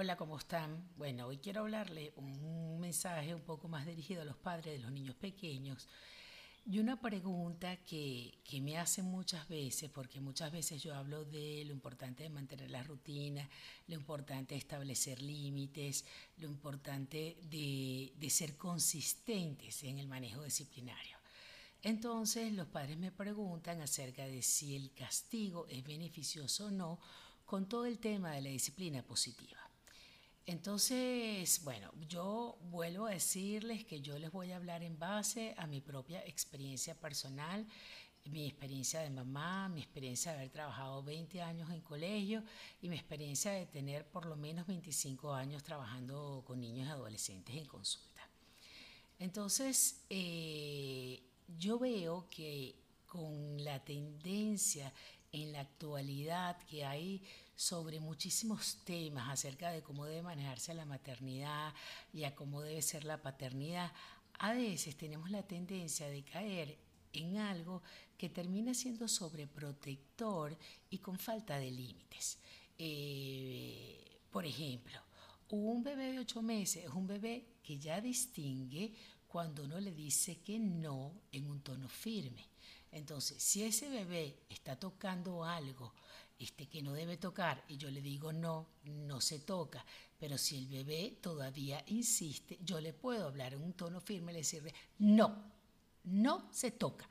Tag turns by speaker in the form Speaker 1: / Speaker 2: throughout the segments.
Speaker 1: Hola, ¿cómo están? Bueno, hoy quiero hablarle un mensaje un poco más dirigido a los padres de los niños pequeños y una pregunta que, que, me hacen muchas veces, porque muchas veces yo hablo de lo importante de mantener la rutina, lo importante de establecer límites, lo importante de, de ser consistentes en el manejo disciplinario. Entonces los padres me preguntan acerca de si el castigo es beneficioso o no con todo el tema de la disciplina positiva. Entonces, bueno, yo vuelvo a decirles que yo les voy a hablar en base a mi propia experiencia personal, mi experiencia de mamá, mi experiencia de haber trabajado 20 años en colegio y mi experiencia de tener por lo menos 25 años trabajando con niños y adolescentes en consulta. Entonces, eh, yo veo que con la tendencia en la actualidad que hay sobre muchísimos temas acerca de cómo debe manejarse la maternidad y a cómo debe ser la paternidad, a veces tenemos la tendencia de caer en algo que termina siendo sobreprotector y con falta de límites. Eh, por ejemplo, un bebé de ocho meses es un bebé que ya distingue cuando uno le dice que no en un tono firme. Entonces, si ese bebé está tocando algo este, que no debe tocar y yo le digo no, no se toca, pero si el bebé todavía insiste, yo le puedo hablar en un tono firme y decirle no, no se toca.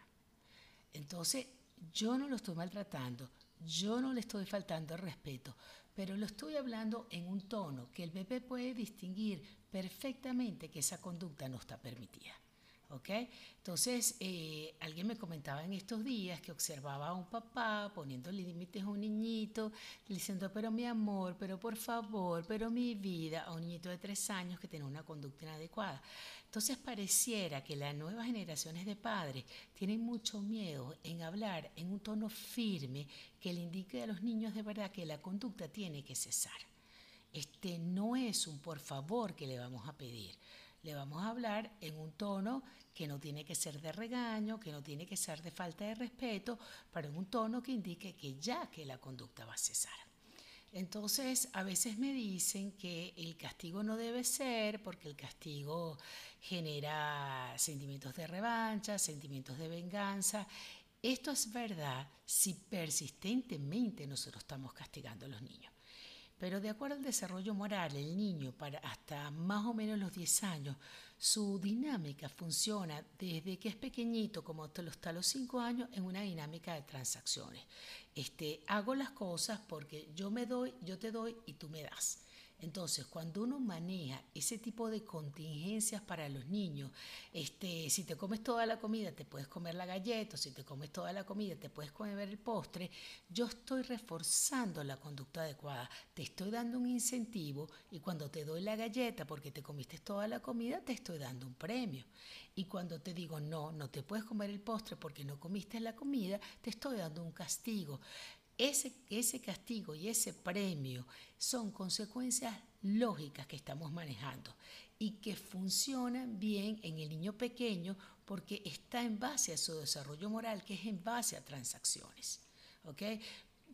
Speaker 1: Entonces, yo no lo estoy maltratando, yo no le estoy faltando respeto, pero lo estoy hablando en un tono que el bebé puede distinguir perfectamente que esa conducta no está permitida. ¿Ok? Entonces, eh, alguien me comentaba en estos días que observaba a un papá poniendo límites a un niñito, diciendo, pero mi amor, pero por favor, pero mi vida, a un niñito de tres años que tiene una conducta inadecuada. Entonces, pareciera que las nuevas generaciones de padres tienen mucho miedo en hablar en un tono firme que le indique a los niños de verdad que la conducta tiene que cesar. Este no es un por favor que le vamos a pedir le vamos a hablar en un tono que no tiene que ser de regaño, que no tiene que ser de falta de respeto, pero en un tono que indique que ya que la conducta va a cesar. Entonces, a veces me dicen que el castigo no debe ser porque el castigo genera sentimientos de revancha, sentimientos de venganza. Esto es verdad si persistentemente nosotros estamos castigando a los niños. Pero de acuerdo al desarrollo moral, el niño para hasta más o menos los 10 años, su dinámica funciona desde que es pequeñito como hasta los 5 años en una dinámica de transacciones. Este, hago las cosas porque yo me doy, yo te doy y tú me das. Entonces, cuando uno maneja ese tipo de contingencias para los niños, este, si te comes toda la comida, te puedes comer la galleta, si te comes toda la comida, te puedes comer el postre, yo estoy reforzando la conducta adecuada, te estoy dando un incentivo y cuando te doy la galleta porque te comiste toda la comida, te estoy dando un premio. Y cuando te digo, no, no te puedes comer el postre porque no comiste la comida, te estoy dando un castigo. Ese, ese castigo y ese premio son consecuencias lógicas que estamos manejando y que funcionan bien en el niño pequeño porque está en base a su desarrollo moral, que es en base a transacciones. ¿okay?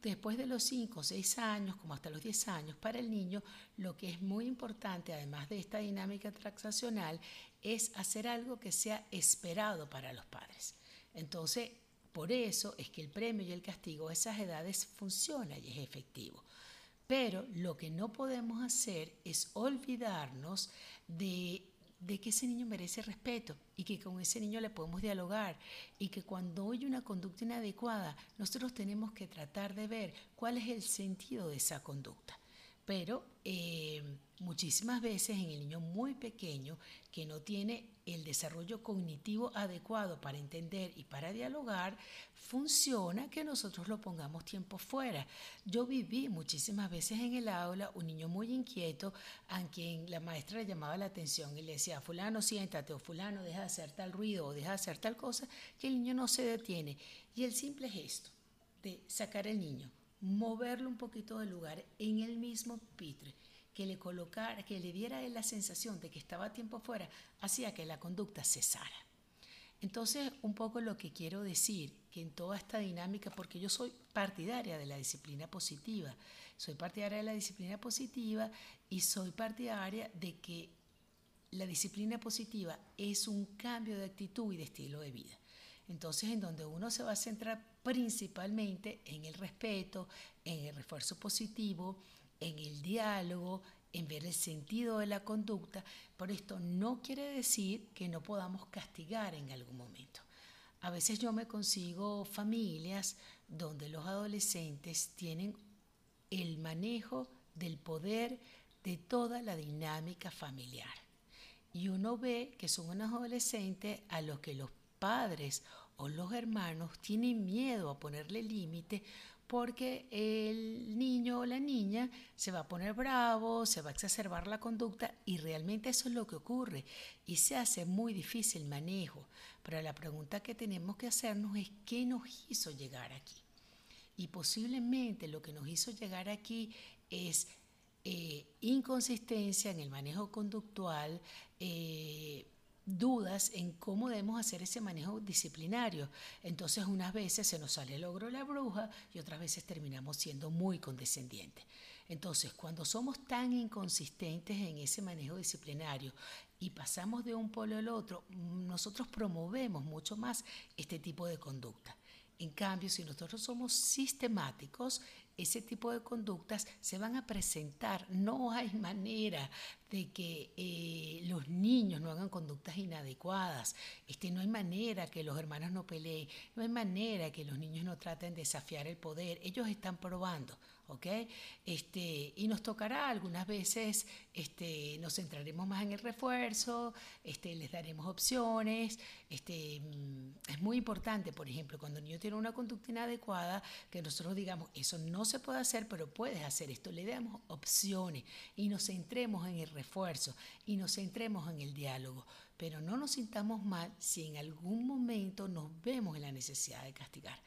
Speaker 1: Después de los 5 o 6 años, como hasta los 10 años, para el niño, lo que es muy importante, además de esta dinámica transaccional, es hacer algo que sea esperado para los padres. Entonces, por eso es que el premio y el castigo a esas edades funciona y es efectivo. Pero lo que no podemos hacer es olvidarnos de, de, que ese niño merece respeto y que con ese niño le podemos dialogar y que cuando hay una conducta inadecuada, nosotros tenemos que tratar de ver cuál es el sentido de esa conducta. Pero eh, muchísimas veces en el niño muy pequeño que no tiene el desarrollo cognitivo adecuado para entender y para dialogar, funciona que nosotros lo pongamos tiempo fuera. Yo viví muchísimas veces en el aula un niño muy inquieto a quien la maestra le llamaba la atención y le decía, fulano siéntate o fulano deja de hacer tal ruido o deja de hacer tal cosa, que el niño no se detiene. Y el simple gesto de sacar al niño moverlo un poquito del lugar en el mismo pitre, que le colocara, que le diera la sensación de que estaba tiempo fuera, hacía que la conducta cesara. Entonces, un poco lo que quiero decir, que en toda esta dinámica, porque yo soy partidaria de la disciplina positiva, soy partidaria de la disciplina positiva y soy partidaria de que la disciplina positiva es un cambio de actitud y de estilo de vida. Entonces, en donde uno se va a centrar principalmente en el respeto, en el refuerzo positivo, en el diálogo, en ver el sentido de la conducta, pero esto no quiere decir que no podamos castigar en algún momento. A veces yo me consigo familias donde los adolescentes tienen el manejo del poder de toda la dinámica familiar. Y uno ve que son unos adolescentes a los que los padres o los hermanos tienen miedo a ponerle límite porque el niño o la niña se va a poner bravo, se va a exacerbar la conducta y realmente eso es lo que ocurre y se hace muy difícil manejo. Pero la pregunta que tenemos que hacernos es qué nos hizo llegar aquí. Y posiblemente lo que nos hizo llegar aquí es eh, inconsistencia en el manejo conductual, eh, dudas en cómo debemos hacer ese manejo disciplinario. Entonces unas veces se nos sale el ogro la bruja y otras veces terminamos siendo muy condescendientes. Entonces cuando somos tan inconsistentes en ese manejo disciplinario y pasamos de un polo al otro, nosotros promovemos mucho más este tipo de conducta. En cambio, si nosotros somos sistemáticos, ese tipo de conductas se van a presentar. No hay manera de que eh, los niños no hagan conductas inadecuadas. Este, no hay manera que los hermanos no peleen. No hay manera que los niños no traten de desafiar el poder. Ellos están probando. ¿Ok? Este, y nos tocará algunas veces, este, nos centraremos más en el refuerzo, este, les daremos opciones. Este, mm, es muy importante, por ejemplo, cuando el niño tiene una conducta inadecuada, que nosotros digamos, eso no se puede hacer, pero puedes hacer esto, le damos opciones y nos centremos en el refuerzo y nos centremos en el diálogo. Pero no nos sintamos mal si en algún momento nos vemos en la necesidad de castigar.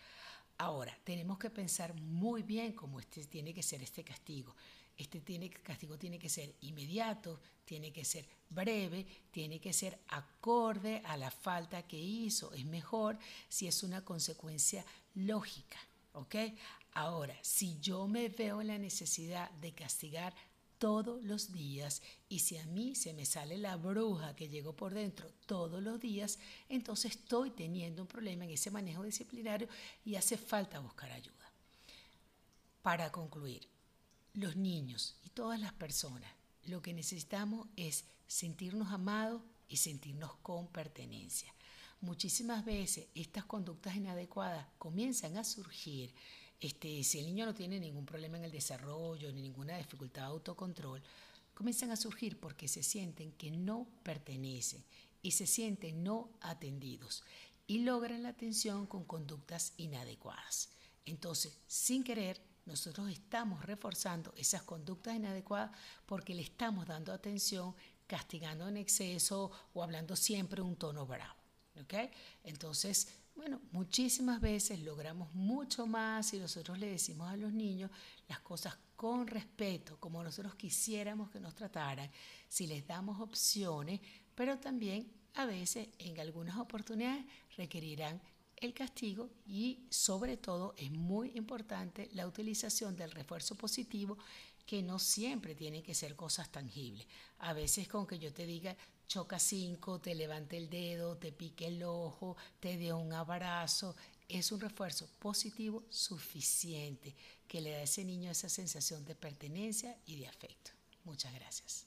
Speaker 1: Ahora, tenemos que pensar muy bien cómo este tiene que ser este castigo. Este tiene, castigo tiene que ser inmediato, tiene que ser breve, tiene que ser acorde a la falta que hizo. Es mejor si es una consecuencia lógica. ¿ok? Ahora, si yo me veo en la necesidad de castigar todos los días y si a mí se me sale la bruja que llegó por dentro todos los días, entonces estoy teniendo un problema en ese manejo disciplinario y hace falta buscar ayuda. Para concluir, los niños y todas las personas, lo que necesitamos es sentirnos amados y sentirnos con pertenencia. Muchísimas veces estas conductas inadecuadas comienzan a surgir este, si el niño no tiene ningún problema en el desarrollo ni ninguna dificultad de autocontrol, comienzan a surgir porque se sienten que no pertenecen y se sienten no atendidos y logran la atención con conductas inadecuadas. Entonces, sin querer, nosotros estamos reforzando esas conductas inadecuadas porque le estamos dando atención, castigando en exceso o hablando siempre un tono bravo. ¿okay? Entonces, bueno, muchísimas veces logramos mucho más si nosotros le decimos a los niños las cosas con respeto, como nosotros quisiéramos que nos trataran, si les damos opciones, pero también a veces en algunas oportunidades requerirán el castigo y sobre todo es muy importante la utilización del refuerzo positivo que no siempre tienen que ser cosas tangibles. A veces con que yo te diga, choca cinco, te levante el dedo, te pique el ojo, te dé un abrazo. Es un refuerzo positivo suficiente que le da a ese niño esa sensación de pertenencia y de afecto. Muchas gracias.